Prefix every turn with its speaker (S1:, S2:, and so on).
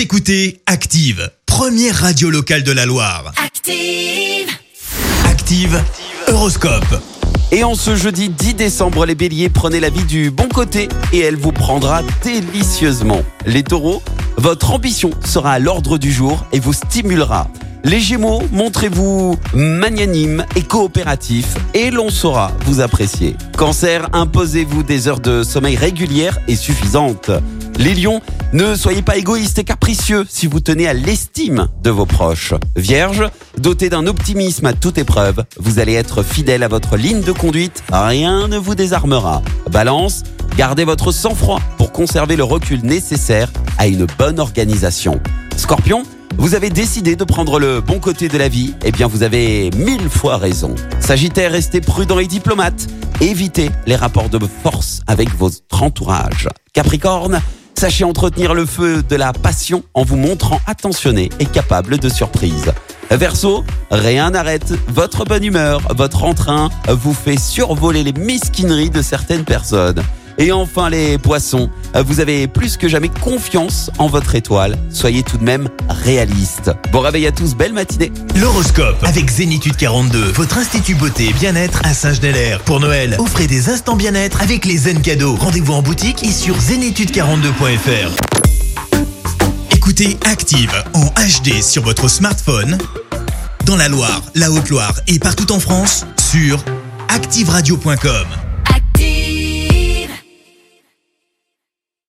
S1: Vous écoutez Active, première radio locale de la Loire.
S2: Active.
S1: Active, Horoscope.
S3: Et en ce jeudi 10 décembre, les béliers, prenez la vie du bon côté et elle vous prendra délicieusement. Les taureaux, votre ambition sera à l'ordre du jour et vous stimulera. Les gémeaux, montrez-vous magnanime et coopératif et l'on saura vous apprécier. Cancer, imposez-vous des heures de sommeil régulières et suffisantes. Les lions, ne soyez pas égoïstes et capricieux si vous tenez à l'estime de vos proches. Vierge, doté d'un optimisme à toute épreuve, vous allez être fidèle à votre ligne de conduite, rien ne vous désarmera. Balance, gardez votre sang-froid pour conserver le recul nécessaire à une bonne organisation. Scorpion, vous avez décidé de prendre le bon côté de la vie, eh bien vous avez mille fois raison. Sagittaire, restez prudent et diplomate. Évitez les rapports de force avec votre entourage. Capricorne, sachez entretenir le feu de la passion en vous montrant attentionné et capable de surprise. Verseau, rien n'arrête votre bonne humeur, votre entrain vous fait survoler les mesquineries de certaines personnes. Et enfin les poissons, vous avez plus que jamais confiance en votre étoile. Soyez tout de même réaliste. Bon réveil à tous, belle matinée.
S1: L'horoscope avec Zénitude 42, votre institut beauté et bien-être à Saint-Genélaire. Pour Noël, offrez des instants bien-être avec les zen cadeaux. Rendez-vous en boutique et sur zénitude42.fr. Écoutez Active en HD sur votre smartphone, dans la Loire, la Haute-Loire et partout en France, sur activeradio.com.